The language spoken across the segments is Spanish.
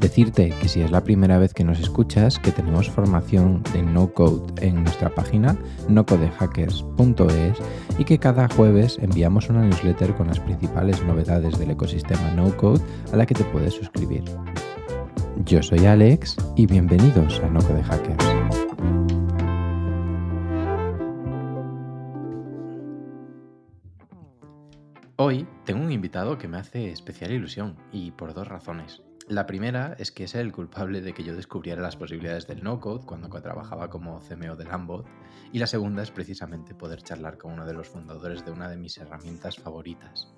Decirte que si es la primera vez que nos escuchas, que tenemos formación de no code en nuestra página nocodehackers.es y que cada jueves enviamos una newsletter con las principales novedades del ecosistema no code a la que te puedes suscribir. Yo soy Alex y bienvenidos a No Code Hackers. Hoy tengo un invitado que me hace especial ilusión y por dos razones. La primera es que es el culpable de que yo descubriera las posibilidades del no-code cuando trabajaba como CMO de Lambot. Y la segunda es precisamente poder charlar con uno de los fundadores de una de mis herramientas favoritas.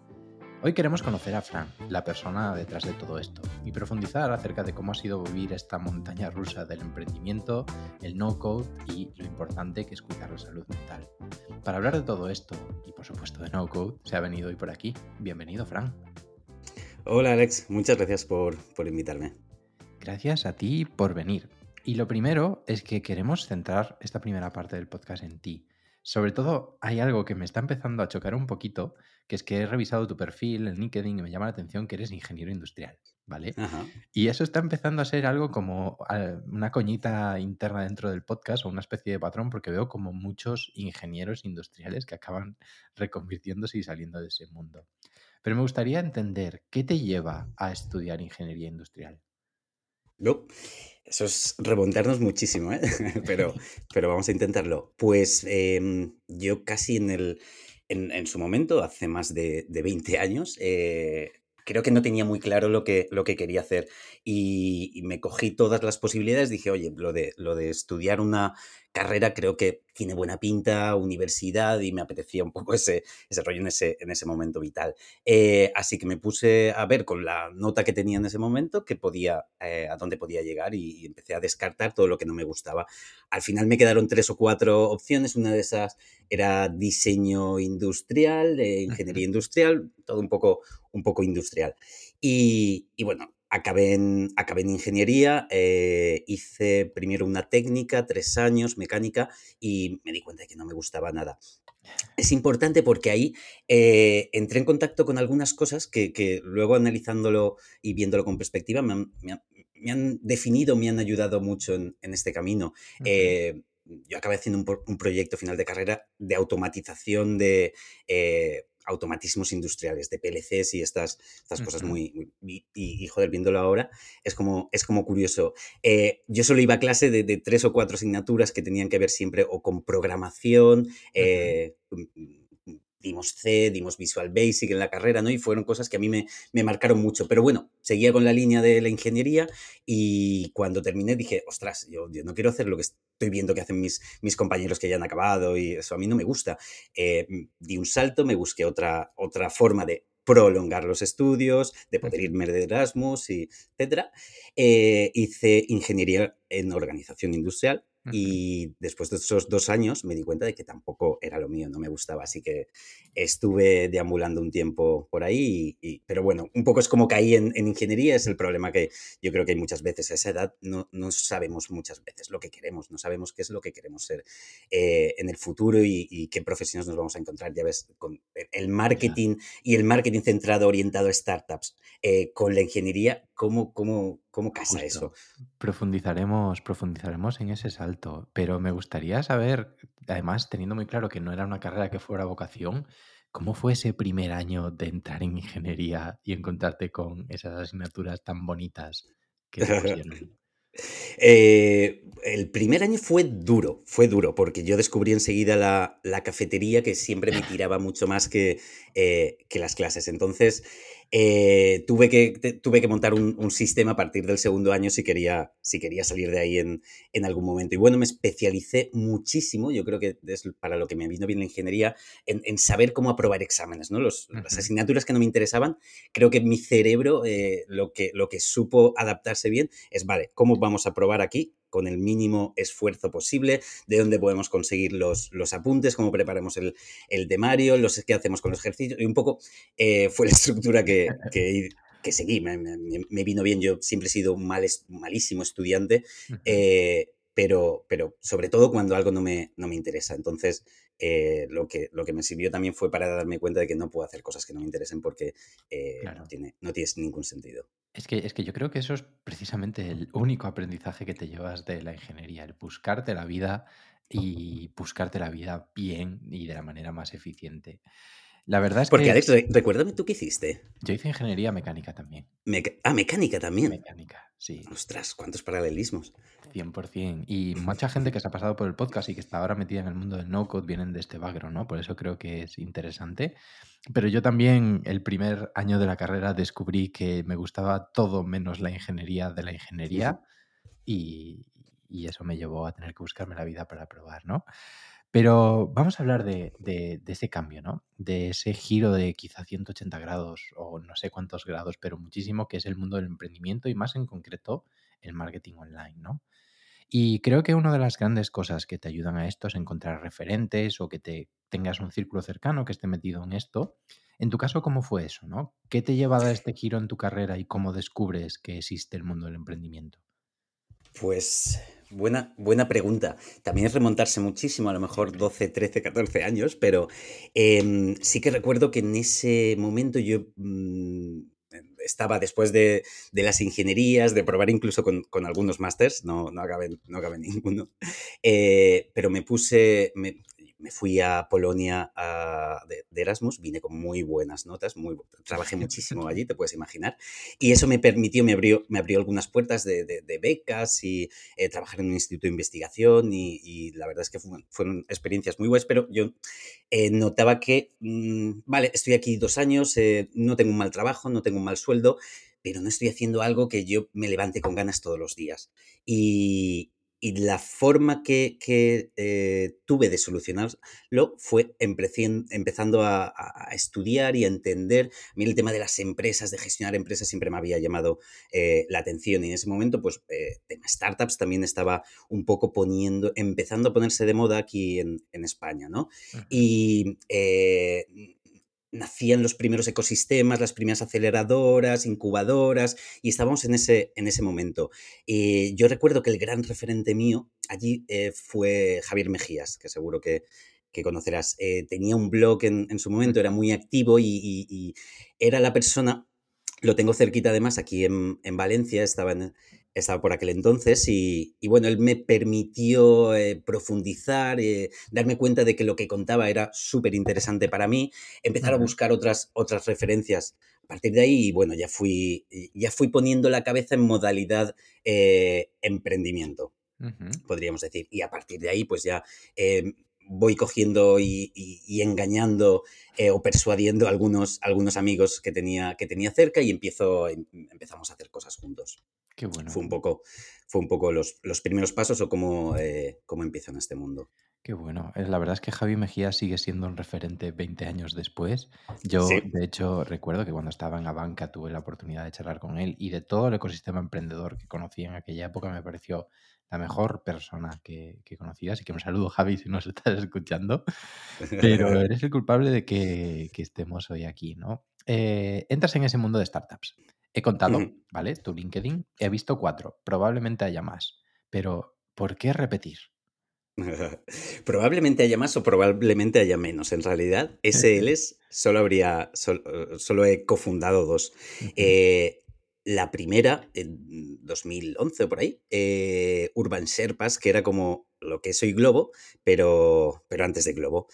Hoy queremos conocer a Fran, la persona detrás de todo esto, y profundizar acerca de cómo ha sido vivir esta montaña rusa del emprendimiento, el no-code y lo importante que es cuidar la salud mental. Para hablar de todo esto, y por supuesto de no-code, se ha venido hoy por aquí. Bienvenido, Fran. Hola Alex, muchas gracias por, invitarme. Gracias a ti por venir. Y lo primero es que queremos centrar esta primera parte del podcast en ti. Sobre todo hay algo que me está empezando a chocar un poquito, que es que he revisado tu perfil en LinkedIn y me llama la atención que eres ingeniero industrial, ¿vale? Y eso está empezando a ser algo como ah, una coñita interna dentro del podcast o una especie de patrón, porque veo como muchos ingenieros industriales que acaban reconvirtiéndose y saliendo de ese mundo. Pero me gustaría entender qué te lleva a estudiar ingeniería industrial. No, eso es remontarnos muchísimo, ¿eh? pero, pero vamos a intentarlo. Pues em, yo casi en, el, en, su momento, hace más de, de 20 años, eh, creo que no tenía muy claro lo que, lo que quería hacer y, y, me cogí todas las posibilidades. Dije, oye, lo de, lo de estudiar una carrera creo que tiene buena pinta, universidad, y me apetecía un poco ese, ese rollo en ese, en ese momento vital. Eh, así que me puse a ver con la nota que tenía en ese momento que podía, eh, a dónde podía llegar y, empecé a descartar todo lo que no me gustaba. Al final me quedaron tres o cuatro opciones. Una de esas era diseño industrial, de ingeniería industrial, todo un poco, un poco industrial. Y, y bueno, Acabé en, acabé en ingeniería, eh, hice primero una técnica, tres años, mecánica, y me di cuenta de que no me gustaba nada. Es importante porque ahí eh, entré en contacto con algunas cosas que, luego analizándolo y viéndolo con perspectiva me han, definido, me han ayudado mucho en, este camino. Eh, yo acabé haciendo un, proyecto final de carrera de automatización de automatismos industriales, de PLCs y estas, estas cosas muy, y, y, joder, viéndolo ahora, es como, es como curioso. Eh, yo solo iba a clase de, tres o cuatro asignaturas que tenían que ver siempre o con programación, dimos C, dimos Visual Basic en la carrera, ¿no? Y fueron cosas que a mí me, marcaron mucho. Pero bueno, seguía con la línea de la ingeniería y cuando terminé dije, ostras, yo, no quiero hacer lo que estoy viendo que hacen mis, mis compañeros que ya han acabado y eso a mí no me gusta. Eh, di un salto, me busqué otra, otra forma de prolongar los estudios, de poder irme de Erasmus, y etcétera. Eh, hice ingeniería en organización industrial y después de esos dos años me di cuenta de que tampoco era lo mío, no me gustaba. Así que estuve deambulando un tiempo por ahí. Y, pero bueno, un poco es como caí en, en, ingeniería, es el problema que yo creo que hay muchas veces. A esa edad no, no sabemos muchas veces lo que queremos, no sabemos qué es lo que queremos ser eh, en el futuro y, qué profesiones nos vamos a encontrar. Ya ves, con el marketing y el marketing centrado, orientado a startups, eh, con la ingeniería, ¿cómo, cómo, cómo casa eso? Profundizaremos, profundizaremos en ese salto, pero me gustaría saber, además teniendo muy claro que no era una carrera que fuera vocación, ¿cómo fue ese primer año de entrar en ingeniería y encontrarte con esas asignaturas tan bonitas que te Eh, el primer año fue duro, fue duro, porque yo descubrí enseguida la, cafetería que siempre me tiraba mucho más que, eh, que las clases. Entonces, eh, tuve, que, tuve que montar un, sistema a partir del segundo año si quería, si quería salir de ahí en, algún momento. Y bueno, me especialicé muchísimo, yo creo que es para lo que me vino bien la ingeniería, en, saber cómo aprobar exámenes, ¿no? Los, Las asignaturas que no me interesaban, creo que mi cerebro eh, lo, que, lo que supo adaptarse bien es, vale, ¿cómo vamos a probar aquí? Con el mínimo esfuerzo posible, de dónde podemos conseguir los, los apuntes, cómo preparamos el, el temario, los qué hacemos con los ejercicios, y un poco eh, fue la estructura que, que seguí, me, me- me vino bien, yo siempre he sido un mal, malísimo estudiante, eh, pero, pero sobre todo cuando algo no me, no me interesa. Entonces, eh, lo, que, lo que me sirvió también fue para darme cuenta de que no puedo hacer cosas que no me interesen porque eh, no, tiene, no tiene ningún sentido. Es que, es que yo creo que eso es precisamente el único aprendizaje que te llevas de la ingeniería, el buscarte la vida y buscarte la vida bien y de la manera más eficiente. La verdad es Porque, que Alex, re- recuérdame tú qué hiciste. yo hice ingeniería mecánica también. Meca- ah, mecánica también. Mecánica, sí, Ostras, cuántos paralelismos. 100%. Y mucha gente que se ha pasado por el podcast y que está ahora metida en el mundo del no-code vienen de este background, ¿no? Por eso creo que es interesante. Pero yo también el primer año de la carrera descubrí que me gustaba todo menos la ingeniería de la ingeniería y, y eso me llevó a tener que buscarme la vida para probar, ¿no? Pero vamos a hablar de, ese cambio, ¿no? De ese giro de quizá 180 grados o no sé cuántos grados, pero muchísimo, que es el mundo del emprendimiento y más en concreto el marketing online, ¿no? Y creo que una de las grandes cosas que te ayudan a esto es encontrar referentes o que te tengas un círculo cercano que esté metido en esto. En tu caso, ¿cómo fue eso, no? ¿Qué te lleva a este giro en tu carrera y cómo descubres que existe el mundo del emprendimiento? Pues buena, buena pregunta. También es remontarse muchísimo, a lo mejor 12, 13, 14 años, pero em, sí que recuerdo que en ese momento yo mm, estaba después de, de las ingenierías, de probar incluso con, con algunos másters, no, no, acabé, no acabé ninguno, eh, pero me puse, me fui a Polonia a- de, de Erasmus, vine con muy buenas notas, muy, trabajé muchísimo allí, te puedes imaginar, y eso me permitió, me abrió, me abrió algunas puertas de, becas y eh, trabajar en un instituto de investigación y, la verdad es que fu- fueron experiencias muy buenas, pero yo eh, notaba que, mm, vale, estoy aquí dos años, eh, no tengo un mal trabajo, no tengo un mal sueldo, pero no estoy haciendo algo que yo me levante con ganas todos los días. Y, y la forma que, que, eh, tuve de solucionarlo fue empezando a, a- estudiar y a entender. A mí el tema de las empresas, de gestionar empresas, siempre me había llamado eh, la atención. Y en ese momento, pues, eh, tema startups también estaba un poco poniendo, empezando a ponerse de moda aquí en, en España, ¿no? Y eh, nacían los primeros ecosistemas, las primeras aceleradoras, incubadoras, y estábamos en ese, en ese momento. Y yo recuerdo que el gran referente mío allí eh, fue Javier Mejías, que seguro que, que conocerás. Eh, tenía un blog en, en su momento, era muy activo y era la persona, lo tengo cerquita además, aquí en, en Valencia, estaba, en- estaba por aquel entonces, y, y bueno, él me permitió eh, profundizar, eh, darme cuenta de que lo que contaba era súper interesante para mí, empezar a buscar otras, otras referencias. A partir de ahí, bueno, ya fui, ya fui poniendo la cabeza en modalidad eh, emprendimiento podríamos decir. Y a partir de ahí, pues ya eh, voy cogiendo y, y- y engañando eh, o persuadiendo a algunos, algunos amigos que tenía, que tenía cerca y empiezo, em- empezamos a hacer cosas juntos. Qué bueno. Fue un poco, fue un poco los, los primeros pasos o cómo, eh, cómo empiezo en este mundo. Qué bueno. Eh, La verdad es que Javi Mejía sigue siendo un referente 20 años después. Yo, Sí. de hecho, recuerdo que cuando estaba en la banca tuve la oportunidad de charlar con él y de todo el ecosistema emprendedor que conocí en aquella época me pareció la mejor persona que, que conocí. Así que un saludo, Javi, si nos estás escuchando. Pero eres el culpable de que, que estemos hoy aquí, ¿no? Eh, entras en ese mundo de startups. He contado. ¿vale? Tu LinkedIn. He visto cuatro. Probablemente haya más. Pero, ¿por qué repetir? Probablemente haya más o probablemente haya menos. En realidad, SLs solo habría, eh, solo he cofundado dos. Eh, la primera, en 2011 o por ahí, eh, Urban Sherpas, que era como lo que soy Globo, pero, pero antes de Globo.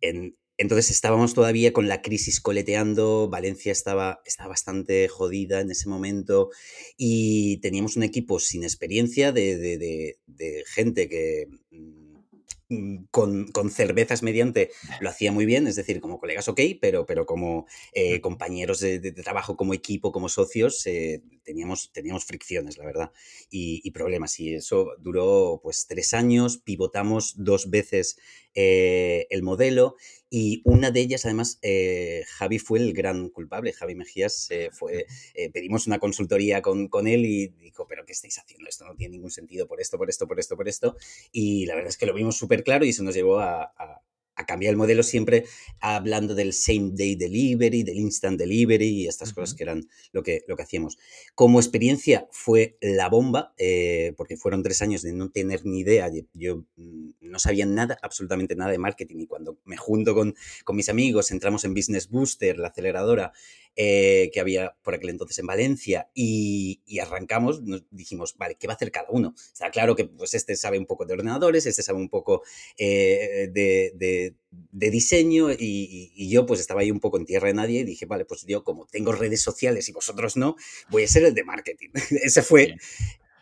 En- entonces estábamos todavía con la crisis coleteando, Valencia estaba, estaba bastante jodida en ese momento y teníamos un equipo sin experiencia de, de- de- de gente que mm, con, con cervezas mediante lo hacía muy bien, es decir, como colegas ok, pero, pero como eh, compañeros de trabajo, como equipo, como socios, eh, teníamos, teníamos fricciones, la verdad, y, y problemas. Y eso duró pues tres años, pivotamos dos veces eh, el modelo y una de ellas, además, eh, Javi fue el gran culpable. Javi Mejías eh, fue, eh, pedimos una consultoría con, con él y dijo, pero ¿qué estáis haciendo? Esto no tiene ningún sentido por esto, por esto, por esto, por esto. Y la verdad es que lo vimos súper claro y eso nos llevó a, a- a cambiar el modelo siempre hablando del same day delivery, del instant delivery y estas cosas que eran lo que, lo que hacíamos. Como experiencia fue la bomba, eh, porque fueron tres años de no tener ni idea, yo mm, no sabía nada, absolutamente nada de marketing y cuando me junto con, con mis amigos, entramos en Business Booster, la aceleradora, eh, que había por aquel entonces en Valencia y, arrancamos, nos dijimos, vale, ¿qué va a hacer cada uno? Está claro que pues este sabe un poco de ordenadores, este sabe un poco eh, de, diseño y, yo pues estaba ahí un poco en tierra de nadie y dije, vale, pues yo como tengo redes sociales y vosotros no, voy a ser el de marketing. ese fue...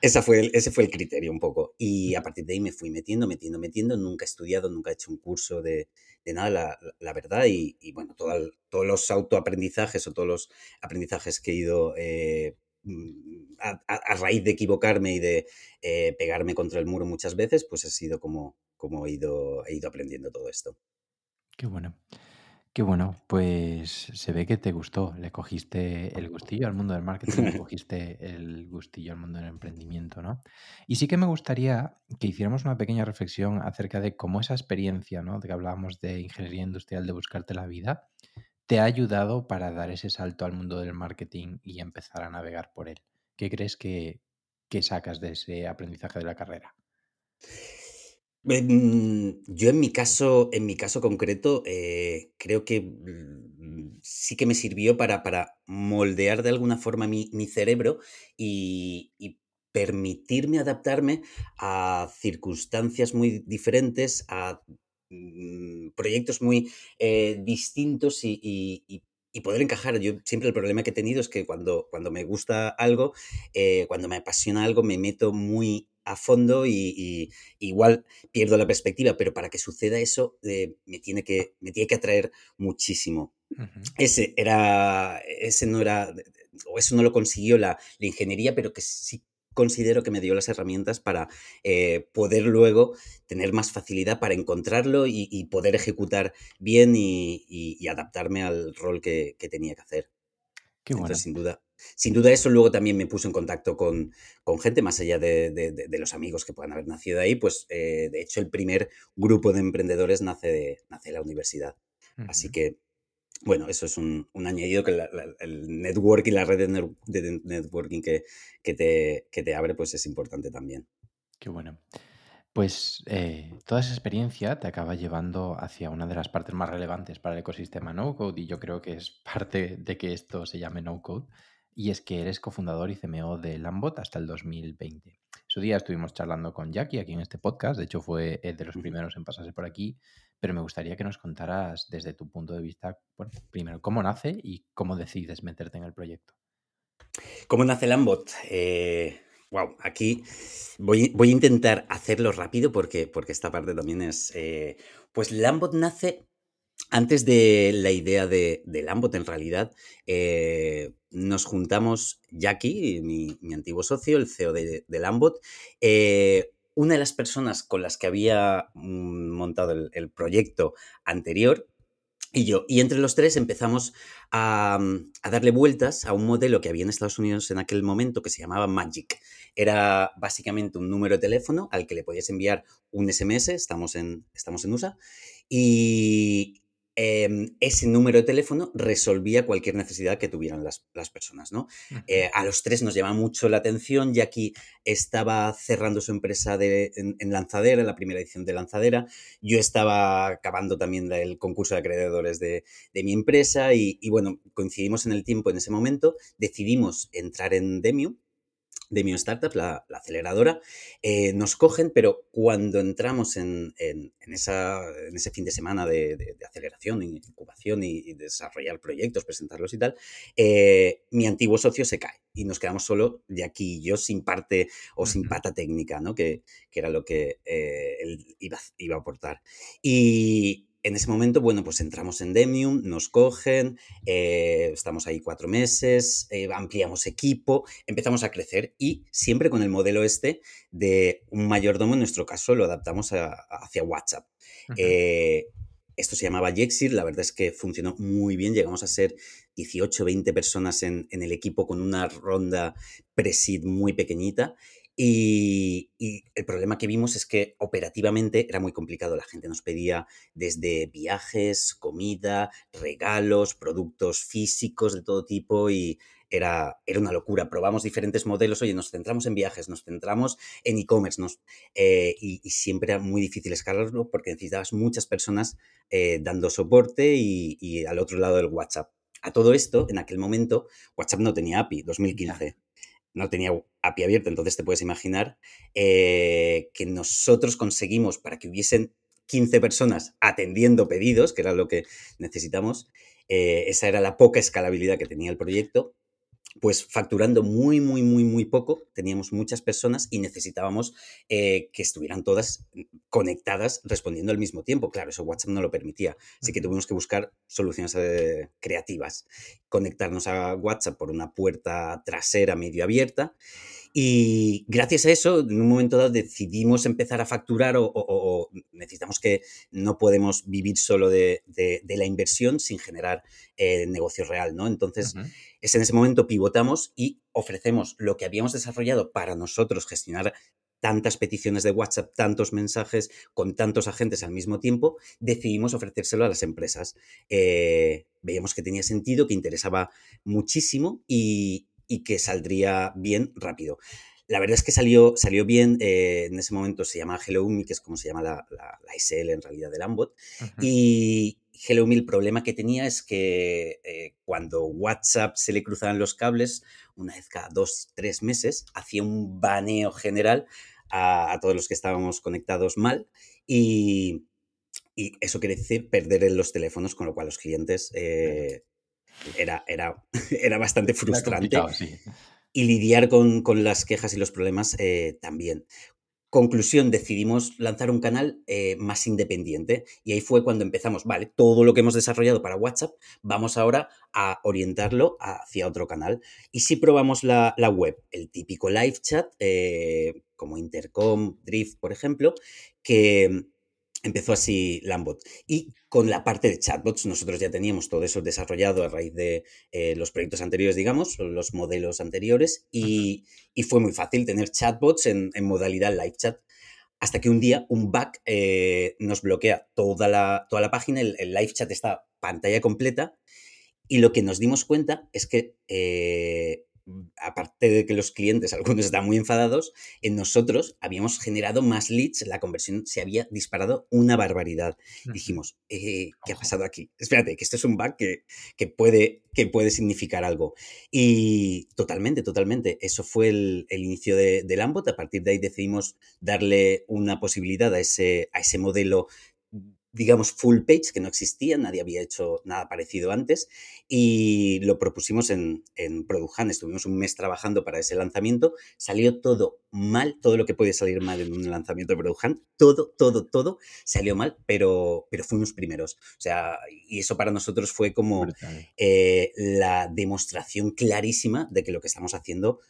Esa fue el, ese fue el criterio un poco. Y a partir de ahí me fui metiendo, metiendo, metiendo. Nunca he estudiado, nunca he hecho un curso de, de nada, la, verdad. Y, bueno, todos los autoaprendizajes o todos los aprendizajes que he ido eh, mm, a, raíz de equivocarme y de eh, pegarme contra el muro muchas veces, pues ha sido como, como he, ido, he ido aprendiendo todo esto. Qué bueno. Qué bueno, pues se ve que te gustó, le cogiste el gustillo al mundo del marketing, le cogiste el gustillo al mundo del emprendimiento, ¿no? Y sí que me gustaría que hiciéramos una pequeña reflexión acerca de cómo esa experiencia, ¿no? De que hablábamos de ingeniería industrial, de buscarte la vida, te ha ayudado para dar ese salto al mundo del marketing y empezar a navegar por él. ¿Qué crees que, que sacas de ese aprendizaje de la carrera? Mm, yo en mi caso, en mi caso concreto, eh, creo que mm, sí que me sirvió para, para moldear de alguna forma mi, cerebro y, permitirme adaptarme a circunstancias muy diferentes, a mm, proyectos muy eh, distintos y, poder encajar. Yo siempre el problema que he tenido es que cuando, cuando me gusta algo, eh, cuando me apasiona algo, me meto muy a fondo y, igual pierdo la perspectiva, pero para que suceda eso eh, me, tiene que, me tiene que atraer muchísimo. Ese era, ese no era, o eso no lo consiguió la, ingeniería, pero que sí considero que me dio las herramientas para eh, poder luego tener más facilidad para encontrarlo y, poder ejecutar bien y, adaptarme al rol que, tenía que hacer. Qué bueno. sin duda, sin duda eso luego también me puso en contacto con, gente, más allá de, los amigos que puedan haber nacido ahí, pues eh, de hecho el primer grupo de emprendedores nace de, nace la universidad. Así que, bueno, eso es un, añadido que el networking, la red de, networking que, te, que te abre, pues es importante también. Qué bueno. Pues eh, toda esa experiencia te acaba llevando hacia una de las partes más relevantes para el ecosistema no code y yo creo que es parte de que esto se llame no code y es que eres cofundador y CMO de Lambot hasta el 2020. Su día estuvimos charlando con Jackie aquí en este podcast, de hecho fue de los primeros en pasarse por aquí, pero me gustaría que nos contaras desde tu punto de vista, bueno, primero, cómo nace y cómo decides meterte en el proyecto. ¿Cómo nace Lambot? wow, eh, aquí voy, voy, a intentar hacerlo rápido porque, porque esta parte también es... Eh, pues Lambot nace antes de la idea de, Lambot, en realidad, eh, nos juntamos Jackie, mi, mi, antiguo socio, el CEO de, Lambot, eh, una de las personas con las que había mm, montado el, proyecto anterior, y yo. Y entre los tres empezamos a, a, darle vueltas a un modelo que había en Estados Unidos en aquel momento que se llamaba Magic. Era básicamente un número de teléfono al que le podías enviar un SMS, estamos en, estamos en USA, y, Em, ese número de teléfono resolvía cualquier necesidad que tuvieran las, personas, ¿no? Eh, a los tres nos llama mucho la atención, ya que estaba cerrando su empresa de, en, Lanzadera, en la primera edición de Lanzadera. Yo estaba acabando también el concurso de acreedores de, mi empresa y, y, bueno, coincidimos en el tiempo en ese momento, decidimos entrar en Demium de mi startup, la, aceleradora, eh, nos cogen, pero cuando entramos en, esa, en ese fin de semana de, aceleración, incubación y, desarrollar proyectos, presentarlos y tal, eh, mi antiguo socio se cae y nos quedamos solo de aquí yo sin parte o sin pata técnica, ¿no? que, era lo que eh, él iba, iba a aportar. Y, en ese momento, bueno, pues entramos en Demium, nos cogen, eh, estamos ahí cuatro meses, eh, ampliamos equipo, empezamos a crecer y siempre con el modelo este de un mayordomo, en nuestro caso lo adaptamos hacia WhatsApp. Eh, esto se llamaba Jexir, la verdad es que funcionó muy bien, llegamos a ser 18, 20 personas en, en el equipo con una ronda pre muy pequeñita Y, el problema que vimos es que operativamente era muy complicado. La gente nos pedía desde viajes, comida, regalos, productos físicos de todo tipo y era, era una locura. Probamos diferentes modelos, oye, nos centramos en viajes, nos centramos en e-commerce eh, y, siempre era muy difícil escalarlo porque necesitabas muchas personas eh, dando soporte y, al otro lado del WhatsApp. A todo esto, en aquel momento, WhatsApp no tenía API, 2015 no tenía API abierta, entonces te puedes imaginar eh, que nosotros conseguimos para que hubiesen 15 personas atendiendo pedidos, que era lo que necesitamos, esa era la poca escalabilidad que tenía el proyecto, pues facturando muy, muy, muy, muy poco, teníamos muchas personas y necesitábamos eh, que estuvieran todas conectadas respondiendo al mismo tiempo. Claro, eso WhatsApp no lo permitía, así que tuvimos que buscar soluciones eh, creativas, conectarnos a WhatsApp por una puerta trasera medio abierta y gracias a eso, en un momento dado decidimos empezar a facturar o, necesitamos que no podemos vivir solo de, la inversión sin generar eh, negocio real, ¿no? Entonces, es en ese momento pivotamos y ofrecemos lo que habíamos desarrollado para nosotros gestionar tantas peticiones de WhatsApp, tantos mensajes con tantos agentes al mismo tiempo, decidimos ofrecérselo a las empresas. Eh, veíamos que tenía sentido, que interesaba muchísimo y, y que saldría bien rápido. La verdad es que salió, salió bien, eh, en ese momento se llama Hello Me, que es como se llama la, la, SL en realidad del Ambot, y Hello Me el problema que tenía es que eh, cuando WhatsApp se le cruzaban los cables, una vez cada dos, tres meses, hacía un baneo general a, todos los que estábamos conectados mal y, y, eso quiere decir perder los teléfonos, con lo cual los clientes eh, era, era, era bastante frustrante. Y lidiar con, las quejas y los problemas eh, también. Conclusión, decidimos lanzar un canal eh, más independiente y ahí fue cuando empezamos, vale, todo lo que hemos desarrollado para WhatsApp, vamos ahora a orientarlo hacia otro canal. Y si probamos la, web, el típico live chat, eh, como Intercom, Drift, por ejemplo, que empezó así Lambot. Y con la parte de chatbots, nosotros ya teníamos todo eso desarrollado a raíz de eh, los proyectos anteriores, digamos, los modelos anteriores, y, fue muy fácil tener chatbots en, modalidad live chat. Hasta que un día un bug eh, nos bloquea toda la, toda la página, el, live chat está pantalla completa, y lo que nos dimos cuenta es que eh, aparte de que los clientes, algunos están muy enfadados, en nosotros habíamos generado más leads, la conversión se había disparado una barbaridad. Dijimos, eh, ¿qué ha pasado aquí? Espérate, que esto es un bug que, que, puede, que puede significar algo. Y totalmente, totalmente. Eso fue el, inicio de, de Lambot. A partir de ahí decidimos darle una posibilidad a ese, a ese modelo digamos, full page, que no existía, nadie había hecho nada parecido antes, y lo propusimos en, en Product Estuvimos un mes trabajando para ese lanzamiento, salió todo mal, todo lo que puede salir mal en un lanzamiento de Product todo, todo, todo salió mal, pero, pero fuimos primeros. O sea, y eso para nosotros fue como eh, la demostración clarísima de que lo que estamos haciendo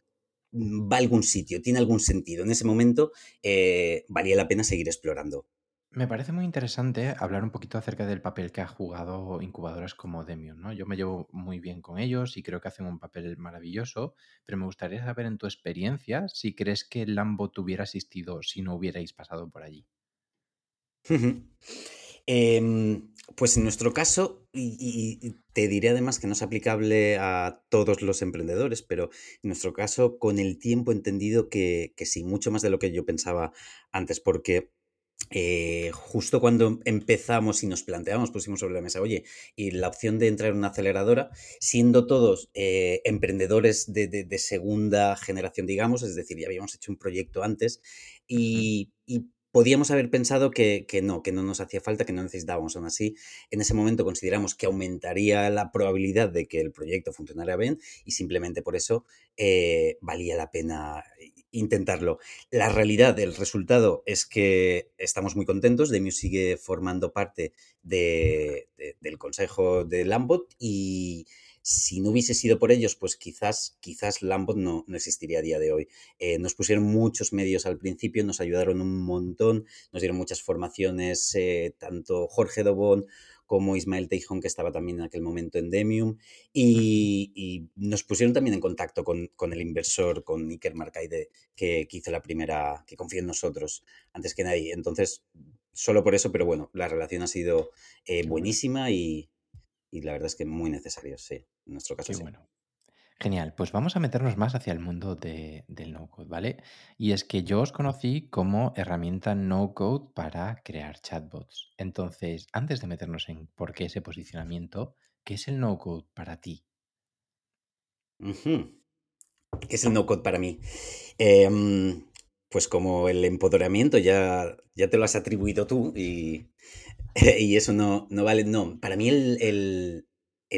va a algún sitio, tiene algún sentido. En ese momento eh, valía la pena seguir explorando. Me parece muy interesante hablar un poquito acerca del papel que ha jugado incubadoras como Demion, ¿no? Yo me llevo muy bien con ellos y creo que hacen un papel maravilloso, pero me gustaría saber en tu experiencia si crees que Lambo hubiera asistido si no hubierais pasado por allí. Em, pues en nuestro caso, y, te diré además que no es aplicable a todos los emprendedores, pero en nuestro caso, con el tiempo he entendido que, que sí, mucho más de lo que yo pensaba antes, porque eh, justo cuando empezamos y nos planteamos, pusimos sobre la mesa, oye, y la opción de entrar en una aceleradora, siendo todos eh, emprendedores de, segunda generación, digamos, es decir, ya habíamos hecho un proyecto antes y, podíamos haber pensado que, no, que no nos hacía falta, que no necesitábamos. Aún así, en ese momento consideramos que aumentaría la probabilidad de que el proyecto funcionara bien y simplemente por eso eh, valía la pena intentarlo. La realidad, el resultado es que estamos muy contentos. Demiu sigue formando parte de, del consejo de Lambot y si no hubiese sido por ellos, pues quizás, quizás Lambot no, no existiría a día de hoy. Eh, nos pusieron muchos medios al principio, nos ayudaron un montón, nos dieron muchas formaciones, eh, tanto Jorge Dobón como Ismael Teijón, que estaba también en aquel momento en Demium, y, nos pusieron también en contacto con, el inversor, con Iker Marcaide, que, que, hizo la primera, que confió en nosotros antes que nadie. Entonces, solo por eso, pero bueno, la relación ha sido eh, buenísima y, la verdad es que muy necesario, sí, en nuestro caso. sí. bueno. Genial, pues vamos a meternos más hacia el mundo del no-code, ¿vale? Y es que yo os conocí como herramienta no-code para crear chatbots. Entonces, antes de meternos en por qué ese posicionamiento, ¿qué es el no-code para ti? ¿Qué es el no-code para mí? Em, pues como el empoderamiento ya, ya te lo has atribuido tú y, y eso no, no vale. No, para mí el, el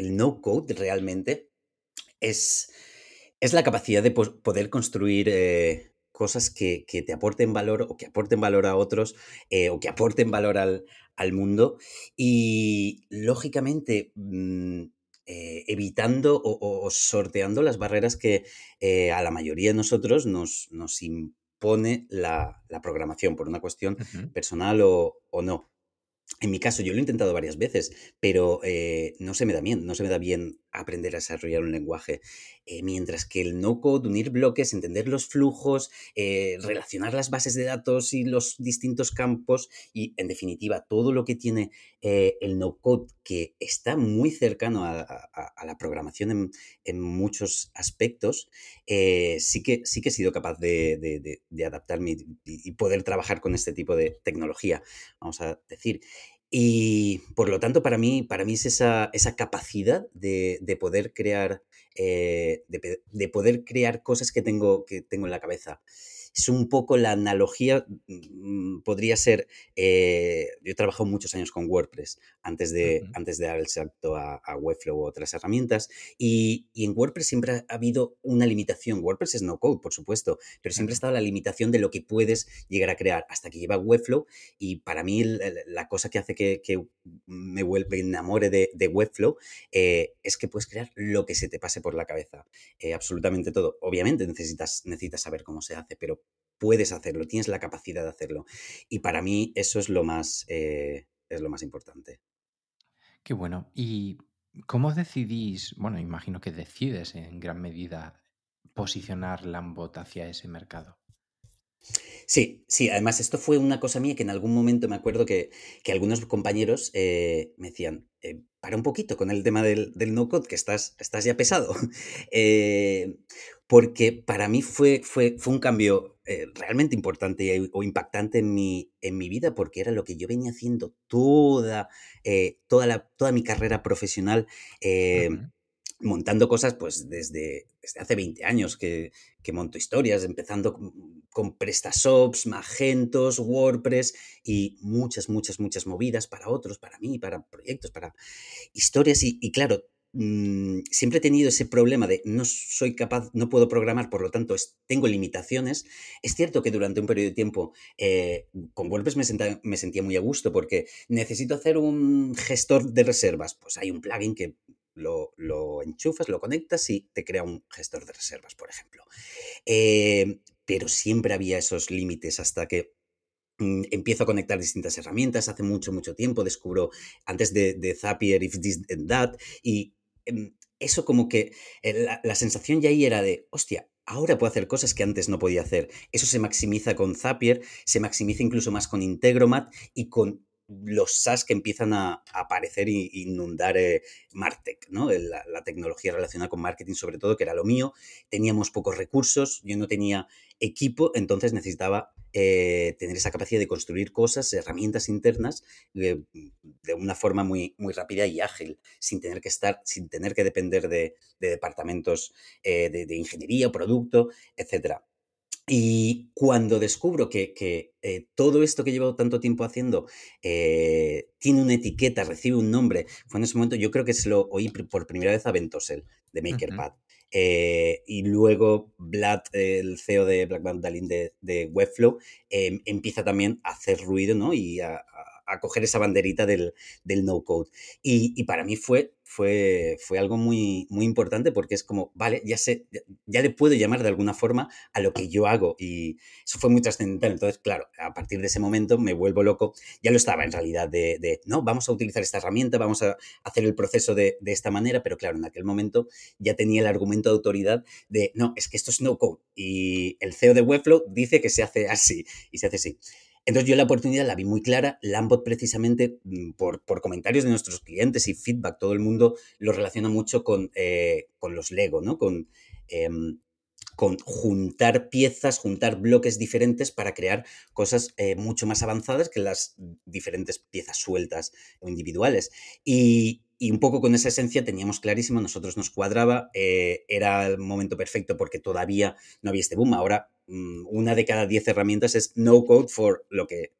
no-code realmente es, es la capacidad de poder construir eh, cosas que, te aporten valor o que aporten valor a otros eh, o que aporten valor al, mundo y lógicamente mm, eh, evitando o, sorteando las barreras que a la mayoría de nosotros nos, nos impone la, programación por una cuestión personal o, o no. En mi caso, yo lo he intentado varias veces, pero no se me da bien, no se me da bien aprender a desarrollar un lenguaje. Eh, mientras que el no-code, unir bloques, entender los flujos, eh, relacionar las bases de datos y los distintos campos y, en definitiva, todo lo que tiene eh, el no-code, que está muy cercano a, la programación en, muchos aspectos, sí, que, sí que he sido capaz de, adaptarme y poder trabajar con este tipo de tecnología, vamos a decir. Y por lo tanto, para mí, para mí es esa, esa capacidad de, de poder crear, eh, de, de, poder crear cosas que tengo, que tengo en la cabeza es un poco la analogía, mm, podría ser, eh, yo he trabajado muchos años con WordPress antes de, antes de dar el salto a, Webflow u otras herramientas y, en WordPress siempre ha habido una limitación. WordPress es no code, por supuesto, pero siempre ha estado la limitación de lo que puedes llegar a crear hasta que lleva Webflow y para mí la, cosa que hace que, me vuelve enamore de, Webflow eh, es que puedes crear lo que se te pase por la cabeza, eh, absolutamente todo. Obviamente necesitas, necesitas saber cómo se hace, pero puedes hacerlo, tienes la capacidad de hacerlo. Y para mí eso es lo más, eh, es lo más importante. Qué bueno. ¿Y cómo decidís, bueno, imagino que decides en gran medida posicionar Lambot hacia ese mercado? Sí, sí, además esto fue una cosa mía que en algún momento me acuerdo que, algunos compañeros eh, me decían, eh, para un poquito con el tema del, no-code, que estás, estás ya pesado. porque para mí fue, fue, fue un cambio eh, realmente importante o impactante en mi, en mi vida, porque era lo que yo venía haciendo toda, eh, toda, la, toda mi carrera profesional. Eh, montando cosas pues desde, desde hace 20 años que, que monto historias, empezando con, con, PrestaShops, Magentos, WordPress y muchas, muchas, muchas movidas para otros, para mí, para proyectos, para historias y, y claro, Mm, siempre he tenido ese problema de no soy capaz, no puedo programar, por lo tanto tengo limitaciones. Es cierto que durante un periodo de tiempo eh, con WordPress me, sentía muy a gusto porque necesito hacer un gestor de reservas. Pues hay un plugin que lo, enchufas, lo conectas y te crea un gestor de reservas, por ejemplo. Eh, pero siempre había esos límites hasta que mm, empiezo a conectar distintas herramientas. Hace mucho, mucho tiempo descubro, antes de, de Zapier, If This and That, y eso como que eh, la, sensación ya ahí era de, hostia, ahora puedo hacer cosas que antes no podía hacer. Eso se maximiza con Zapier, se maximiza incluso más con Integromat y con los SaaS que empiezan a, aparecer e inundar eh, Martech, ¿no? La, tecnología relacionada con marketing sobre todo, que era lo mío. Teníamos pocos recursos, yo no tenía equipo, entonces necesitaba eh, tener esa capacidad de construir cosas, herramientas internas de, una forma muy, muy rápida y ágil, sin tener que estar, sin tener que depender de, departamentos eh, de, ingeniería, producto, etc. Y cuando descubro que, eh, todo esto que he llevado tanto tiempo haciendo tiene una etiqueta, recibe un nombre, fue en ese momento, yo creo que se lo oí por primera vez a Ventosel, de MakerPad. Eh, y luego Vlad, el CEO de Black Mandalin de, de Webflow, em, empieza también a hacer ruido ¿no? y a, a, coger esa banderita del, del no-code. Y, y, para mí fue fue, fue algo muy, muy importante porque es como, vale, ya sé, ya, le puedo llamar de alguna forma a lo que yo hago y eso fue muy trascendental. Entonces, claro, a partir de ese momento me vuelvo loco. Ya lo estaba en realidad de, no, vamos a utilizar esta herramienta, vamos a hacer el proceso de, de, esta manera, pero claro, en aquel momento ya tenía el argumento de autoridad de, no, es que esto es no code y el CEO de Webflow dice que se hace así y se hace así. Entonces yo la oportunidad la vi muy clara. Lambot precisamente mm, por, por, comentarios de nuestros clientes y feedback, todo el mundo lo relaciona mucho con, eh, con los Lego, ¿no? Con, em, con juntar piezas, juntar bloques diferentes para crear cosas eh, mucho más avanzadas que las diferentes piezas sueltas o individuales. Y, y un poco con esa esencia teníamos clarísimo, nosotros nos cuadraba, eh, era el momento perfecto porque todavía no había este boom. Ahora, mm, una de cada diez herramientas es no code for lo que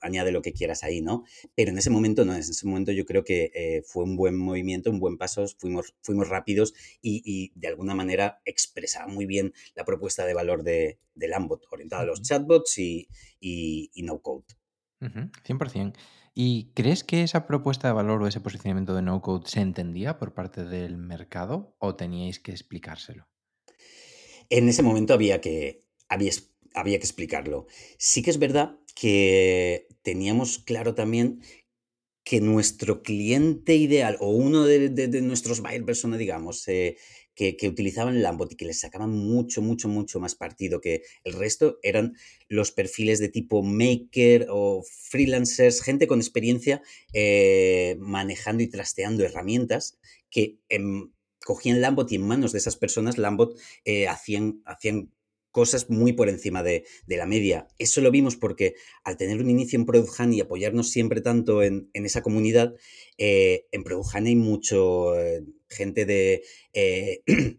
añade lo que quieras ahí, ¿no? Pero en ese momento no, en ese momento yo creo que eh, fue un buen movimiento, un buen paso, fuimos, fuimos rápidos y, de alguna manera expresaba muy bien la propuesta de valor de, de Lambot, orientada a los chatbots y, y, no code. 100%. ¿Y crees que esa propuesta de valor o ese posicionamiento de no-code se entendía por parte del mercado o teníais que explicárselo? En ese momento había que, había, había que explicarlo. Sí que es verdad que teníamos claro también que nuestro cliente ideal o uno de, nuestros buyer persona, digamos, eh, que, utilizaban Lambot y que les sacaban mucho, mucho, mucho más partido que el resto eran los perfiles de tipo maker o freelancers, gente con experiencia eh, manejando y trasteando herramientas que cogían Lambot y en manos de esas personas Lambot eh, hacían, hacían cosas muy por encima de, la media. Eso lo vimos porque al tener un inicio en Product Hunt y apoyarnos siempre tanto en, esa comunidad, eh, en Product Hunt hay mucho gente de... Eh,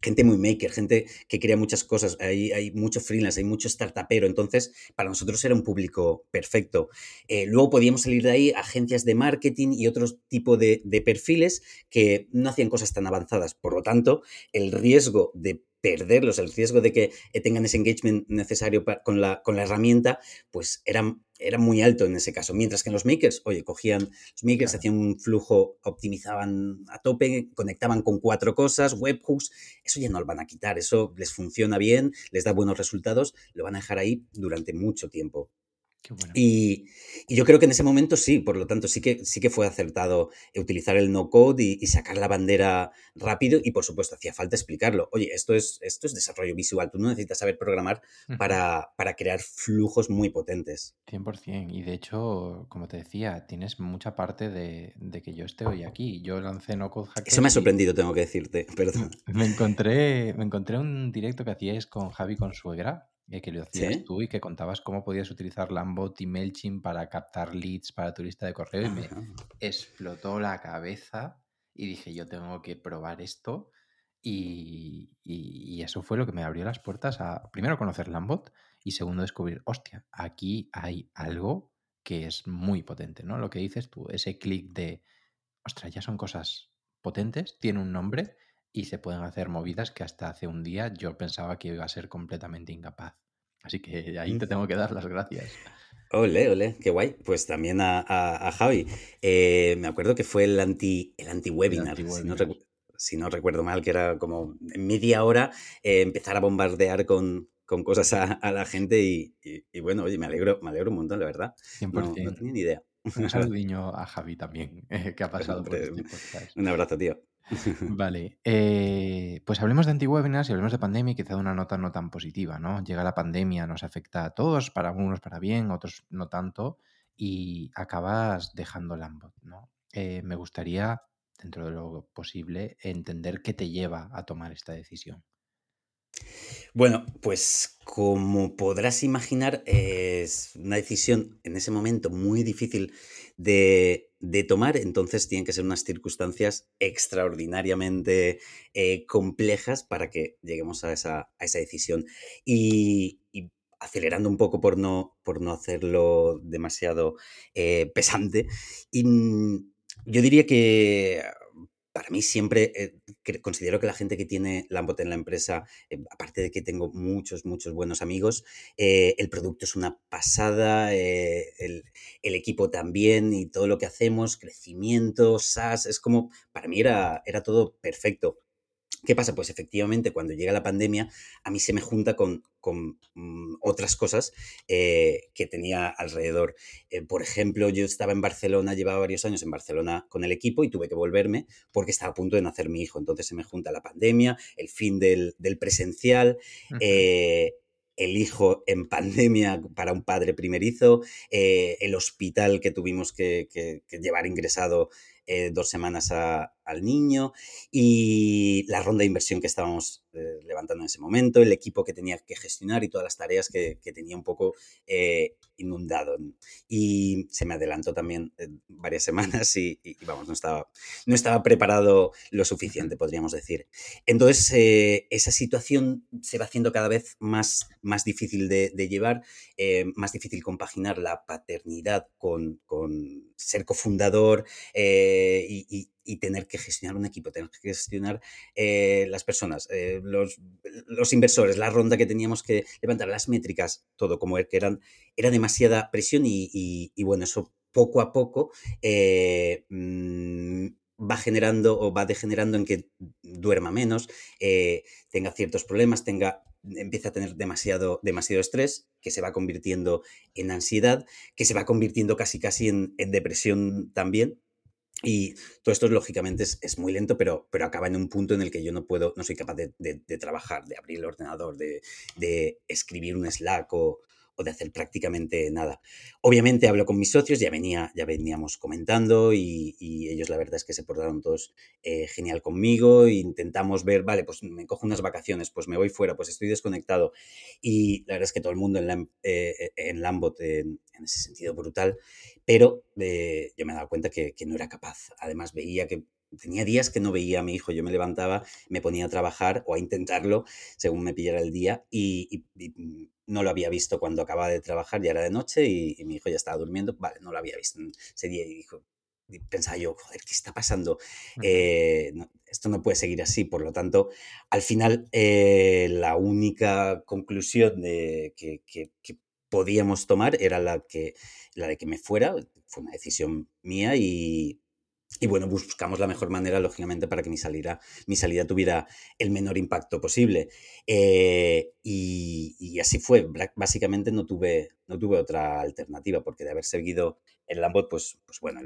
gente muy maker, gente que crea muchas cosas, hay, hay mucho freelance, hay mucho startupero, entonces para nosotros era un público perfecto. Eh, luego podíamos salir de ahí agencias de marketing y otro tipo de perfiles que no hacían cosas tan avanzadas, por lo tanto, el riesgo de perderlos, el riesgo de que eh, tengan ese engagement necesario con, la, con la herramienta, pues era, era muy alto en ese caso. Mientras que en los makers, oye, cogían los makers, hacían un flujo, optimizaban a tope, conectaban con cuatro cosas, webhooks, eso ya no lo van a quitar, eso les funciona bien, les da buenos resultados, lo van a dejar ahí durante mucho tiempo. Y, yo creo que en ese momento sí, por lo tanto, sí que, sí que fue acertado utilizar el no-code y, sacar la bandera rápido y, por supuesto, hacía falta explicarlo. Oye, esto es, esto es desarrollo visual, tú no necesitas saber programar para, para, crear flujos muy potentes. 100%. Y de hecho, como te decía, tienes mucha parte de, de que yo esté hoy aquí. Yo lancé no-code hacker. Eso me ha sorprendido, tengo que decirte, perdón. Me encontré, me encontré un directo que hacíais con Javi Consuegra eh, que lo hacías tú y que contabas cómo podías utilizar Lambot y MailChimp para captar leads para turista de correo y me explotó la cabeza y dije, yo tengo que probar esto y, y, eso fue lo que me abrió las puertas a, primero, conocer Lambot y segundo, descubrir, hostia, aquí hay algo que es muy potente, ¿no? Lo que dices tú, ese clic de, ostras, ya son cosas potentes, tiene un nombre y se pueden hacer movidas que hasta hace un día yo pensaba que iba a ser completamente incapaz. Así que ahí te tengo que dar las gracias. Ole, ole, qué guay. Pues también a, Javi. Eh, me acuerdo que fue el anti el anti-webinar, si, no recuerdo mal, que era como media hora eh, empezar a bombardear con, cosas a, la gente y, bueno, oye, me alegro, me alegro un montón, la verdad. No, tenía ni idea. Un saludiño a Javi también, que ha pasado por este Un abrazo, tío. Vale, eh, pues hablemos de anti-webinars y hablemos de pandemia y quizá de una nota no tan positiva, ¿no? Llega la pandemia, nos afecta a todos, para unos para bien, otros no tanto, y acabas dejando Lambot, ¿no? Eh, me gustaría, dentro de lo posible, entender qué te lleva a tomar esta decisión. Bueno, pues como podrás imaginar, es una decisión en ese momento muy difícil de, tomar, entonces tienen que ser unas circunstancias extraordinariamente eh, complejas para que lleguemos a esa, decisión. Y, acelerando un poco por no, por no hacerlo demasiado eh, pesante, y, mm, yo diría que para mí siempre, eh, considero que la gente que tiene Lambot en la empresa, eh, aparte de que tengo muchos, muchos buenos amigos, eh, el producto es una pasada, el, el, equipo también y todo lo que hacemos, crecimiento, SaaS, es como, para mí era, era todo perfecto. ¿Qué pasa? Pues efectivamente, cuando llega la pandemia, a mí se me junta con, con mm, otras cosas eh, que tenía alrededor. Eh, por ejemplo, yo estaba en Barcelona, llevaba varios años en Barcelona con el equipo y tuve que volverme porque estaba a punto de nacer mi hijo. Entonces se me junta la pandemia, el fin del, presencial. Eh, el hijo en pandemia para un padre primerizo, el hospital que tuvimos que, que llevar ingresado dos semanas al niño y la ronda de inversión que estábamos eh, levantando en ese momento, el equipo que tenía que gestionar y todas las tareas que, tenía un poco eh, inundado. Y se me adelantó también varias semanas y, vamos, no estaba, no estaba preparado lo suficiente, podríamos decir. Entonces, esa situación se va haciendo cada vez más, más difícil de, llevar, más difícil compaginar la paternidad con, con ser cofundador. Eh, y, tener que gestionar un equipo, tener que gestionar eh, las personas, eh, los, los, inversores, la ronda que teníamos que levantar, las métricas, todo como que eran, era demasiada presión y, bueno, eso poco a poco mm, va generando o va degenerando en que duerma menos, tenga ciertos problemas, tenga empieza a tener demasiado, demasiado estrés, que se va convirtiendo en ansiedad, que se va convirtiendo casi casi en, en depresión también, y todo esto, lógicamente, es, muy lento, pero, pero acaba en un punto en el que yo no puedo, no soy capaz de, trabajar, de abrir el ordenador, de, de escribir un Slack o, o de hacer prácticamente nada. Obviamente hablo con mis socios, ya, venía, ya veníamos comentando y, ellos la verdad es que se portaron todos eh, genial conmigo. intentamos ver, vale, pues me cojo unas vacaciones, pues me voy fuera, pues estoy desconectado. Y la verdad es que todo el mundo en, eh, en Lambot en, ese sentido brutal, pero eh, yo me he dado cuenta que, que no era capaz. Además veía que tenía días que no veía a mi hijo. Yo me levantaba, me ponía a trabajar o a intentarlo según me pillara el día y, no lo había visto cuando acababa de trabajar, ya era de noche y, mi hijo ya estaba durmiendo. Vale, no lo había visto ese día y dijo, pensaba yo, joder, ¿qué está pasando? Eh, esto no puede seguir así. Por lo tanto, al final, eh, la única conclusión de, que, que, podíamos tomar era la, que, la de que me fuera. Fue una decisión mía y, y bueno, buscamos la mejor manera, lógicamente, para que mi salida, mi salida tuviera el menor impacto posible. Eh, y, así fue. Básicamente no tuve, no tuve otra alternativa, porque de haber seguido el Lambot, pues, pues bueno,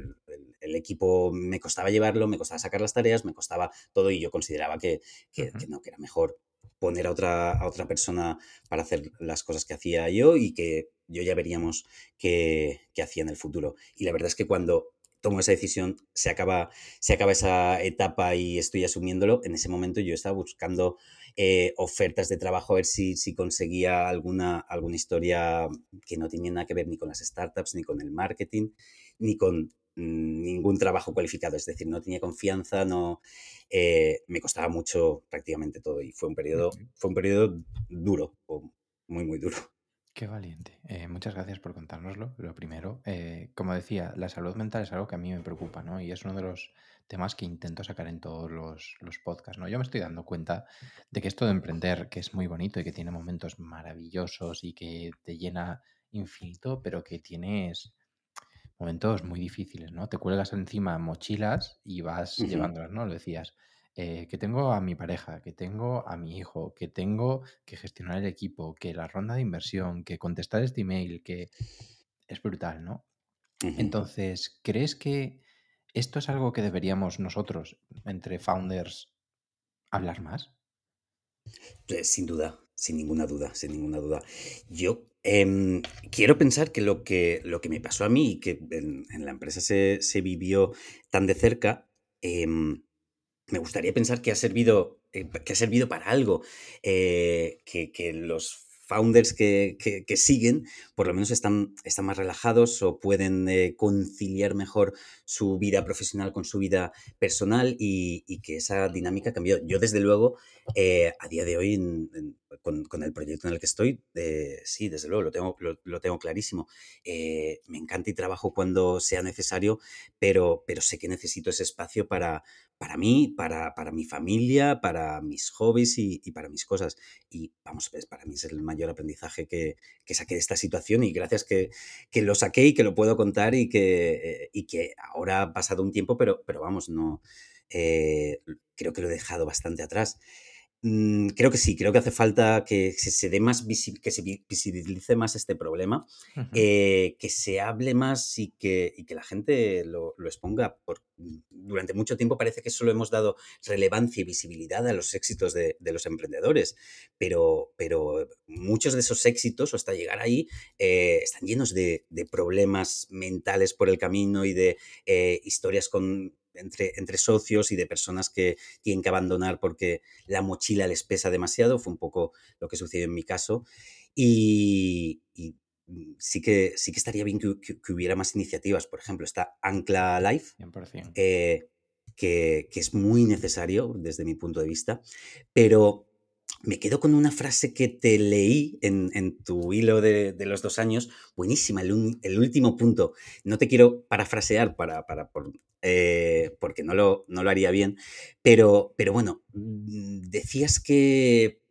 el, equipo me costaba llevarlo, me costaba sacar las tareas, me costaba todo, y yo consideraba que, que, no, que era mejor poner a otra, a otra persona para hacer las cosas que hacía yo y que yo ya veríamos qué hacía en el futuro. Y la verdad es que cuando tomo esa decisión, se acaba, se acaba esa etapa y estoy asumiéndolo, en ese momento yo estaba buscando eh, ofertas de trabajo a ver si, si conseguía alguna, alguna historia que no tenía nada que ver ni con las startups, ni con el marketing, ni con ningún trabajo cualificado, es decir, no tenía confianza, no eh, me costaba mucho prácticamente todo y fue un periodo, fue un periodo duro, muy muy duro. Qué valiente. Eh, muchas gracias por contárnoslo. Lo primero, eh, como decía, la salud mental es algo que a mí me preocupa, ¿no? Y es uno de los temas que intento sacar en todos los, los podcasts, ¿no? Yo me estoy dando cuenta de que esto de emprender, que es muy bonito y que tiene momentos maravillosos y que te llena infinito, pero que tienes momentos muy difíciles, ¿no? Te cuelgas encima mochilas y vas llevándolas, ¿no? Lo decías. Eh, que tengo a mi pareja, que tengo a mi hijo, que tengo que gestionar el equipo, que la ronda de inversión, que contestar este email, que es brutal, ¿no? Entonces, ¿crees que esto es algo que deberíamos nosotros, entre founders, hablar más? Eh, sin duda, sin ninguna duda, sin ninguna duda. Yo em, quiero pensar que lo, que lo que me pasó a mí y que en, la empresa se, vivió tan de cerca, em, me gustaría pensar que ha servido, eh, que ha servido para algo, eh, que, los founders que, siguen por lo menos están, más relajados o pueden eh, conciliar mejor su vida profesional con su vida personal y, que esa dinámica cambió. Yo desde luego a día de hoy con, el proyecto en el que estoy, eh, sí, desde luego, lo tengo, lo, tengo clarísimo. Eh, me encanta y trabajo cuando sea necesario, pero, pero sé que necesito ese espacio para, para mí, para, para mi familia, para mis hobbies y, para mis cosas. Y vamos, pues para mí es el mayor aprendizaje que, que saqué de esta situación y gracias que, que, lo saqué y que lo puedo contar y que, eh, y que ahora ha pasado un tiempo, pero, pero vamos, no... creo que lo he dejado bastante atrás. Mm, creo que sí, creo que hace falta que se, dé más que se visibilice más este problema, eh, que se hable más y que, que la gente lo, exponga. Por, durante mucho tiempo parece que solo hemos dado relevancia y visibilidad a los éxitos de, los emprendedores, pero, pero muchos de esos éxitos, o hasta llegar ahí, eh, están llenos de, problemas mentales por el camino y de eh, historias con entre, socios y de personas que tienen que abandonar porque la mochila les pesa demasiado. Fue un poco lo que sucedió en mi caso. Y, mm, sí, que, sí que estaría bien que, hubiera más iniciativas. Por ejemplo, está Ancla Life, eh, que, que, es muy necesario desde mi punto de vista, pero me quedo con una frase que te leí en, tu hilo de, los dos años, buenísima, el, último punto. No te quiero parafrasear para, para eh, porque no lo, no lo haría bien, pero, pero bueno, mm, decías que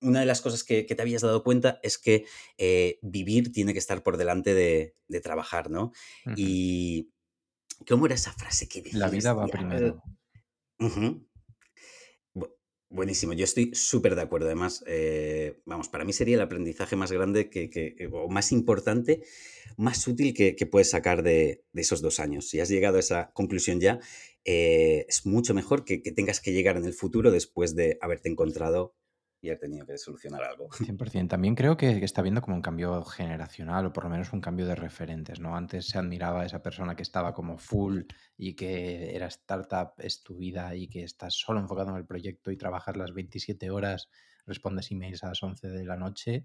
una de las cosas que, te habías dado cuenta es que eh, vivir tiene que estar por delante de, trabajar, ¿no? Y ¿cómo era esa frase que decías? La vida va primero. Buenísimo, yo estoy súper de acuerdo. Además, eh, vamos, para mí sería el aprendizaje más grande que, o más importante, más útil que, puedes sacar de, esos dos años. Si has llegado a esa conclusión ya, eh, es mucho mejor que, tengas que llegar en el futuro después de haberte encontrado y ha tenido que solucionar algo. 100%. También creo que está habiendo como un cambio generacional o por lo menos un cambio de referentes, ¿no? Antes se admiraba a esa persona que estaba como full y que era startup, es tu vida y que estás solo enfocado en el proyecto y trabajas las 27 horas, respondes emails a las 11 de la noche.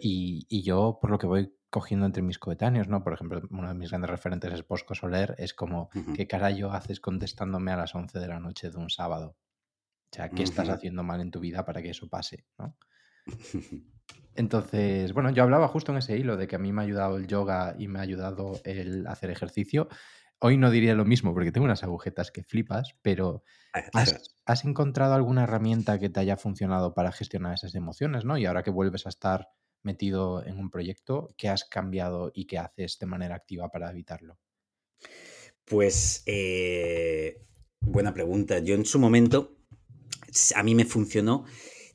Y, yo, por lo que voy cogiendo entre mis coetáneos, ¿no? Por ejemplo, uno de mis grandes referentes es Bosco Soler, es como, ¿qué carajo haces contestándome a las 11 de la noche de un sábado? O sea, ¿qué estás haciendo mal en tu vida para que eso pase? ¿no? Entonces, bueno, yo hablaba justo en ese hilo de que a mí me ha ayudado el yoga y me ha ayudado el hacer ejercicio. Hoy no diría lo mismo porque tengo unas agujetas que flipas, pero ah, ¿has, encontrado alguna herramienta que te haya funcionado para gestionar esas emociones, ¿no? Y ahora que vuelves a estar metido en un proyecto, ¿qué has cambiado y qué haces de manera activa para evitarlo? Pues, eh, buena pregunta. Yo en su momento a mí me funcionó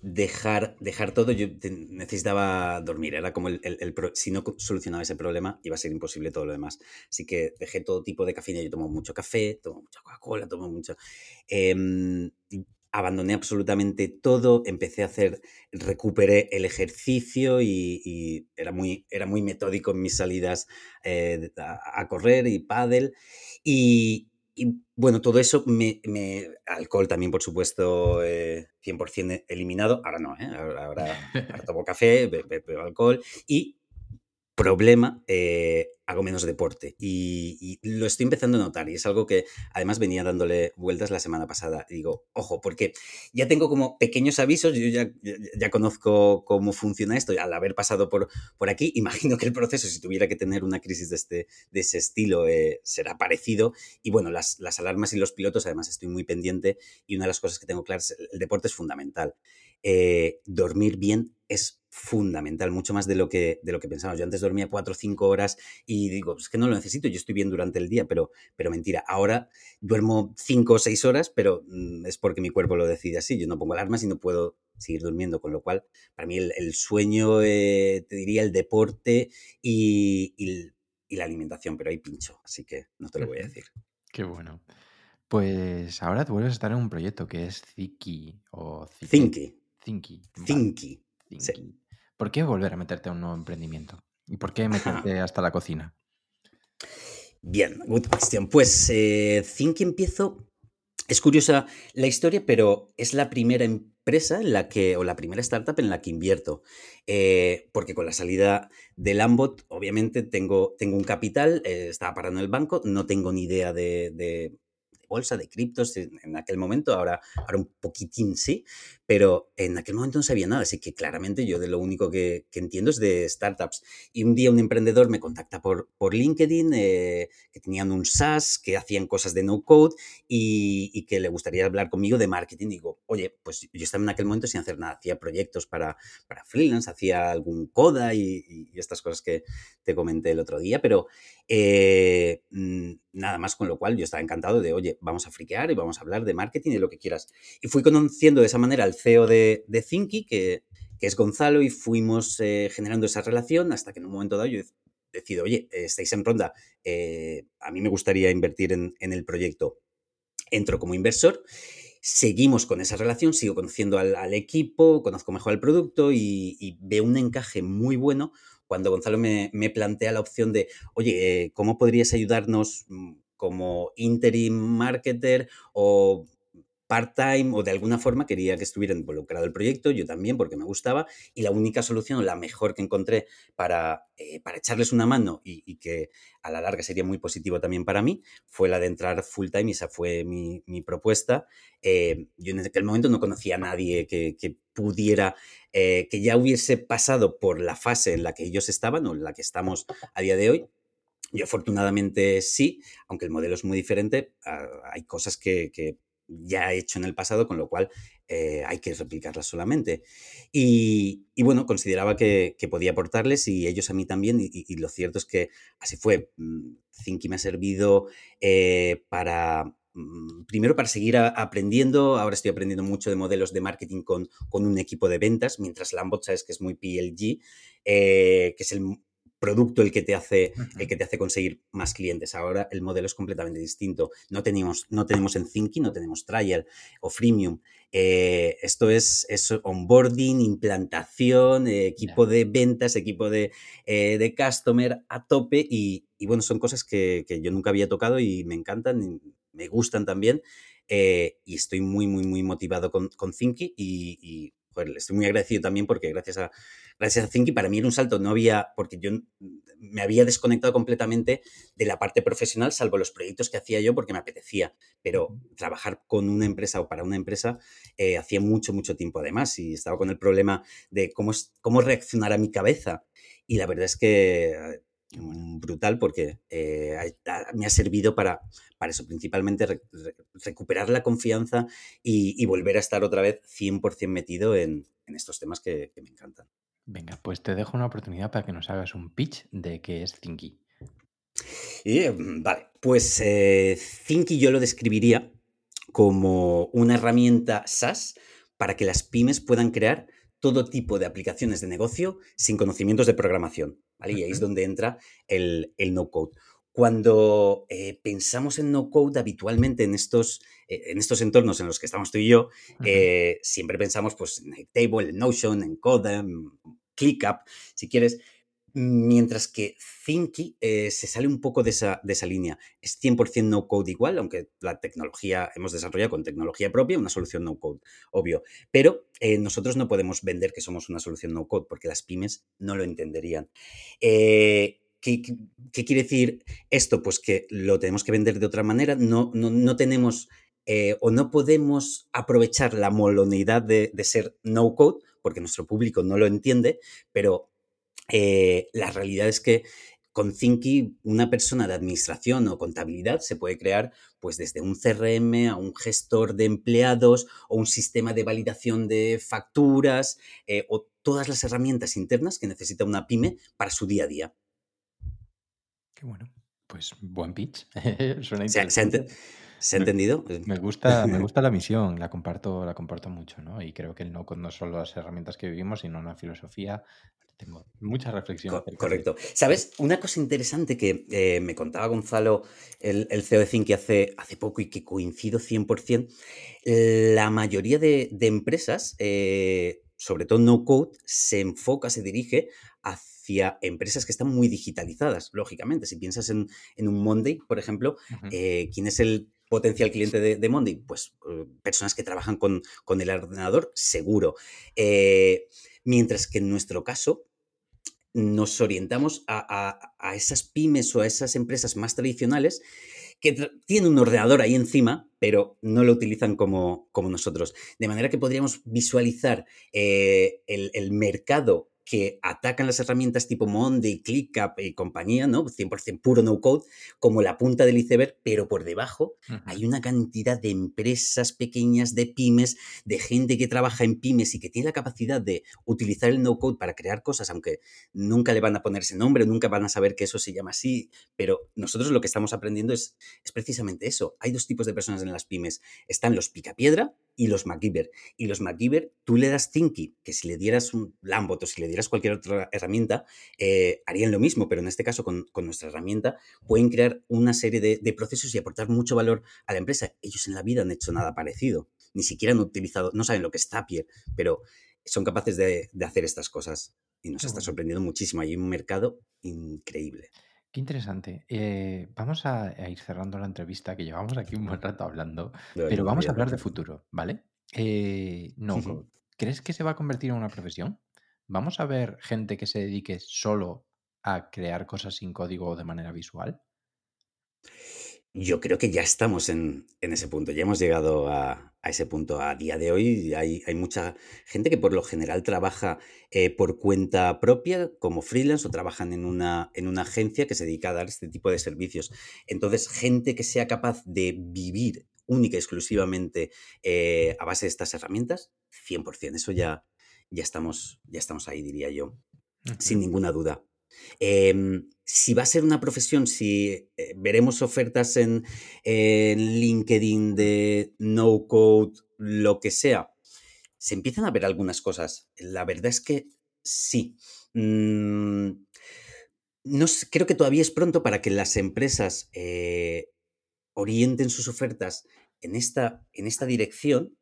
dejar, dejar todo. Yo necesitaba dormir. Era como el, si no solucionaba ese problema, iba a ser imposible todo lo demás. Así que dejé todo tipo de cafeína. Yo tomo mucho café, tomo mucha Coca-Cola, tomo mucho. Em, abandoné absolutamente todo, empecé a hacer, recuperé el ejercicio y, era, muy, era muy metódico en mis salidas eh, a, correr y pádel. Y, y bueno, todo eso, me, alcohol también, por supuesto, 100% eh, eliminado. Ahora no, ¿eh? ahora, tomo café, bebo alcohol y problema, eh, hago menos deporte y, lo estoy empezando a notar y es algo que además venía dándole vueltas la semana pasada. digo, ojo, porque ya tengo como pequeños avisos, yo ya, ya, conozco cómo funciona esto, al haber pasado por, por aquí, imagino que el proceso, si tuviera que tener una crisis de, este, de ese estilo, eh, será parecido. Y bueno, las, las alarmas y los pilotos, además estoy muy pendiente y una de las cosas que tengo claras, el deporte es fundamental. Eh, dormir bien es fundamental, mucho más de lo que, de lo que pensamos. Yo antes dormía cuatro o cinco horas y digo, es que no lo necesito, yo estoy bien durante el día, pero, pero mentira. Ahora duermo cinco o seis horas, pero mm, es porque mi cuerpo lo decide así. Yo no pongo alarmas y no puedo seguir durmiendo, con lo cual, para mí el, sueño, eh, te diría, el deporte y, y, la alimentación, pero hay pincho, así que no te lo voy a decir. Qué bueno. Pues ahora tú vuelves a estar en un proyecto que es Ziki o Zinky. Thinky. Thinky. ¿Por qué volver a meterte a un nuevo emprendimiento? ¿Y por qué meterte hasta la cocina? Bien, good question. Pues eh, Thinky empiezo. Es curiosa la historia, pero es la primera empresa en la que, o la primera startup en la que invierto. Eh, porque con la salida de Lambot, obviamente, tengo, tengo un capital, eh, estaba parando en el banco, no tengo ni idea de, bolsa, de criptos en, aquel momento, ahora, ahora un poquitín sí, pero en aquel momento no sabía nada, así que claramente yo de lo único que, entiendo es de startups. Y un día un emprendedor me contacta por, por LinkedIn, eh, que tenían un SaaS, que hacían cosas de no code y, que le gustaría hablar conmigo de marketing. Digo, oye, pues yo estaba en aquel momento sin hacer nada, hacía proyectos para, para freelance, hacía algún coda y, estas cosas que te comenté el otro día, pero eh, mm, nada más con lo cual yo estaba encantado de, oye, vamos a friquear y vamos a hablar de marketing y de lo que quieras. Y fui conociendo de esa manera al CEO de, de Thinky, que, es Gonzalo, y fuimos eh, generando esa relación hasta que en un momento dado yo decido, oye, estáis en ronda, eh, a mí me gustaría invertir en, el proyecto. Entro como inversor seguimos con esa relación, sigo conociendo al, equipo, conozco mejor el producto y, veo un encaje muy bueno cuando Gonzalo me, plantea la opción de, oye, eh, ¿cómo podrías ayudarnos mm, como interim marketer o part-time o de alguna forma quería que estuviera involucrado el proyecto, yo también porque me gustaba y la única solución, la mejor que encontré para, eh, para echarles una mano y, que a la larga sería muy positivo también para mí, fue la de entrar full-time y esa fue mi, propuesta. Eh, yo en aquel momento no conocía a nadie que, pudiera, eh, que ya hubiese pasado por la fase en la que ellos estaban o en la que estamos a día de hoy. Yo afortunadamente sí, aunque el modelo es muy diferente, ah, hay cosas que ya he hecho en el pasado, con lo cual eh, hay que replicarlas solamente. Y, bueno, consideraba que, podía aportarles y ellos a mí también, y, lo cierto es que así fue. Mm, me ha servido eh, para, mm, primero para seguir aprendiendo, ahora estoy aprendiendo mucho de modelos de marketing con, con un equipo de ventas, mientras Lambot sabes que es muy PLG, eh, que es el producto el que te hace, el que te hace conseguir más clientes. Ahora el modelo es completamente distinto. No tenemos, no tenemos en Thinking, no tenemos Trial o Freemium. Eh, esto es, onboarding, implantación, eh, equipo de ventas, equipo de, eh, de customer a tope y, bueno, son cosas que, yo nunca había tocado y me encantan, me gustan también y estoy muy, muy, muy motivado con, con Thinky y, estoy muy agradecido también porque gracias a, gracias a Thinky para mí era un salto, no había, porque yo me había desconectado completamente de la parte profesional, salvo los proyectos que hacía yo porque me apetecía, pero trabajar con una empresa o para una empresa eh, hacía mucho, mucho tiempo además y estaba con el problema de cómo, cómo reaccionar a mi cabeza. Y la verdad es que brutal porque eh, me ha servido para, para eso, principalmente recuperar la confianza y, volver a estar otra vez 100% metido en, estos temas que me encantan. Venga, pues te dejo una oportunidad para que nos hagas un pitch de qué es Thinky. Mm, vale, pues eh, Thinky yo lo describiría como una herramienta SaaS para que las pymes puedan crear todo tipo de aplicaciones de negocio sin conocimientos de programación. Y ahí es donde entra el, no-code. Cuando eh, pensamos en no-code habitualmente en estos, eh, en estos entornos en los que estamos tú y yo, siempre pensamos pues, en Table, en Notion, en Coda, ClickUp, si quieres, mientras que Thinky eh, se sale un poco de esa, de esa línea. Es 100% no code igual, aunque la tecnología hemos desarrollado con tecnología propia una solución no code, obvio. Pero eh, nosotros no podemos vender que somos una solución no code porque las pymes no lo entenderían. Eh, ¿qué, quiere decir esto? Pues que lo tenemos que vender de otra manera. No, no, tenemos o no podemos aprovechar la moloneidad de, de ser no code porque nuestro público no lo entiende, pero eh, la realidad es que con Thinky una persona de administración o contabilidad se puede crear pues desde un CRM a un gestor de empleados o un sistema de validación de facturas eh, o todas las herramientas internas que necesita una pyme para su día a día. Qué bueno. Pues buen pitch. Suena interesante. ¿Se ha entendido? Me gusta, me gusta la misión, la comparto, la comparto mucho, ¿no? Y creo que el no no solo las herramientas que vivimos, sino una filosofía. Tengo mucha reflexión. correcto. ¿Sabes? Una cosa interesante que eh, me contaba Gonzalo, el, el CEO de Think hace, hace poco y que coincido 100%, la mayoría de, empresas, eh, sobre todo no code, se enfoca, se dirige hacia empresas que están muy digitalizadas, lógicamente. Si piensas en, un Monday, por ejemplo, eh, ¿quién es el potencial cliente de, de Monday? Pues eh, personas que trabajan con, el ordenador, seguro. Eh, mientras que en nuestro caso nos orientamos a, esas pymes o a esas empresas más tradicionales que tiene un ordenador ahí encima, pero no lo utilizan como, como nosotros. De manera que podríamos visualizar eh, el, el mercado que atacan las herramientas tipo Monday, ClickUp y compañía, ¿no? 100% puro no code, como la punta del iceberg, pero por debajo hay una cantidad de empresas pequeñas, de pymes, de gente que trabaja en pymes y que tiene la capacidad de utilizar el no code para crear cosas, aunque nunca le van a poner ese nombre, nunca van a saber que eso se llama así, pero nosotros lo que estamos aprendiendo es, es precisamente eso. Hay dos tipos de personas en las pymes. Están los picapiedra, y los MacGyver. Y los MacGyver, tú le das Thinky, que si le dieras un Lambot o si le dieras cualquier otra herramienta, eh, harían lo mismo, pero en este caso con, nuestra herramienta pueden crear una serie de, procesos y aportar mucho valor a la empresa. Ellos en la vida han hecho nada parecido, ni siquiera han utilizado, no saben lo que es Zapier, pero son capaces de, hacer estas cosas y nos está sorprendiendo muchísimo. Hay un mercado increíble. Qué interesante. Eh, vamos a, ir cerrando la entrevista, que llevamos aquí un buen rato hablando, pero vamos a hablar de futuro, ¿vale? Eh, no, ¿crees que se va a convertir en una profesión? ¿Vamos a ver gente que se dedique solo a crear cosas sin código de manera visual? Yo creo que ya estamos en, ese punto, ya hemos llegado a, ese punto. A día de hoy hay, mucha gente que por lo general trabaja eh, por cuenta propia como freelance o trabajan en una, en una agencia que se dedica a dar este tipo de servicios. Entonces, gente que sea capaz de vivir única y exclusivamente eh, a base de estas herramientas, 100%. Eso ya, ya, estamos, ya estamos ahí, diría yo, sin ninguna duda. Em, si va a ser una profesión, si eh, veremos ofertas en, LinkedIn de no code, lo que sea, se empiezan a ver algunas cosas. La verdad es que sí. Mm, no creo que todavía es pronto para que las empresas eh, orienten sus ofertas en esta, en esta dirección,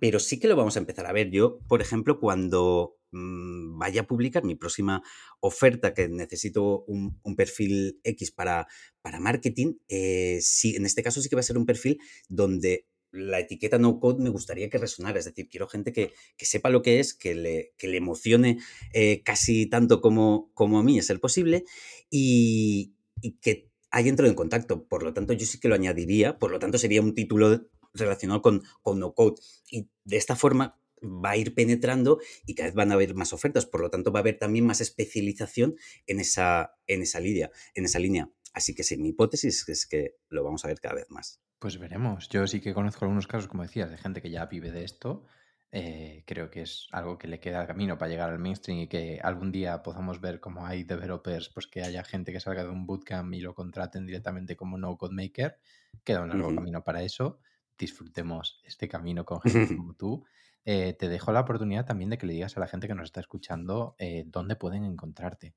pero sí que lo vamos a empezar a ver. Yo, por ejemplo, cuando mm, vaya a publicar mi próxima oferta, que necesito un, perfil X para, para marketing, eh, sí, en este caso sí que va a ser un perfil donde la etiqueta no code me gustaría que resonara, es decir, quiero gente que, sepa lo que es, que le, le emocione eh, casi tanto como, como a mí es el posible y, y que hay entrado en contacto. Por lo tanto, yo sí que lo añadiría. Por lo tanto, sería un título relacionado con, con no code. Y de esta forma va a ir penetrando y cada vez van a haber más ofertas. Por lo tanto, va a haber también más especialización en esa, en esa, línea, en esa línea. Así que sí, mi hipótesis es que lo vamos a ver cada vez más. Pues veremos. Yo sí que conozco algunos casos, como decías, de gente que ya vive de esto eh, creo que es algo que le queda camino para llegar al mainstream y que algún día podamos ver como hay developers, pues que haya gente que salga de un bootcamp y lo contraten directamente como no code maker. Queda un largo camino para eso. Disfrutemos este camino con gente como tú. Eh, te dejo la oportunidad también de que le digas a la gente que nos está escuchando eh, dónde pueden encontrarte.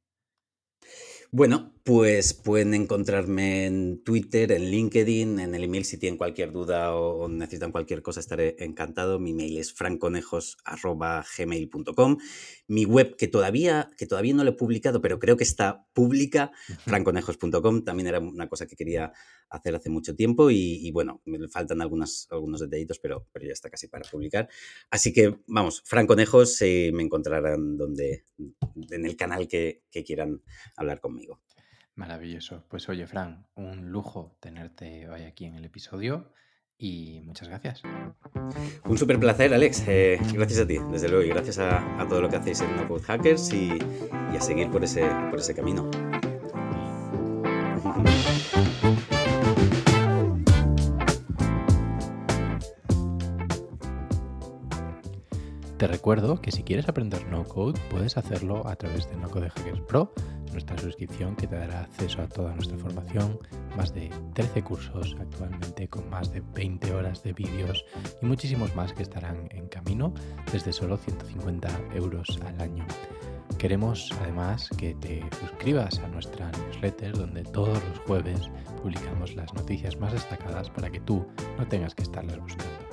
Bueno, pues pueden encontrarme en Twitter, en LinkedIn, en el email si tienen cualquier duda o necesitan cualquier cosa, estaré encantado. Mi mail es franconejos.gmail.com. Mi web, que todavía, que todavía no lo he publicado, pero creo que está pública, franconejos.com. También era una cosa que quería hacer hace mucho tiempo y, bueno, me faltan algunos detallitos, pero, pero ya está casi para publicar. Así que vamos, Franconejos eh, me encontrarán donde, en el canal que quieran hablar conmigo. Maravilloso. Pues oye, Fran, un lujo tenerte hoy aquí en el episodio y muchas gracias. Un súper placer, Alex. Eh, gracias a ti, desde luego, y gracias a, todo lo que hacéis en No Code Hackers y, y a seguir por ese, por ese camino. Te recuerdo que si quieres aprender no code puedes hacerlo a través de No Code Hackers Pro, nuestra suscripción que te dará acceso a toda nuestra formación, más de 13 cursos actualmente con más de 20 horas de vídeos y muchísimos más que estarán en camino desde solo 150 euros al año. Queremos además que te suscribas a nuestra newsletter donde todos los jueves publicamos las noticias más destacadas para que tú no tengas que estarlas buscando.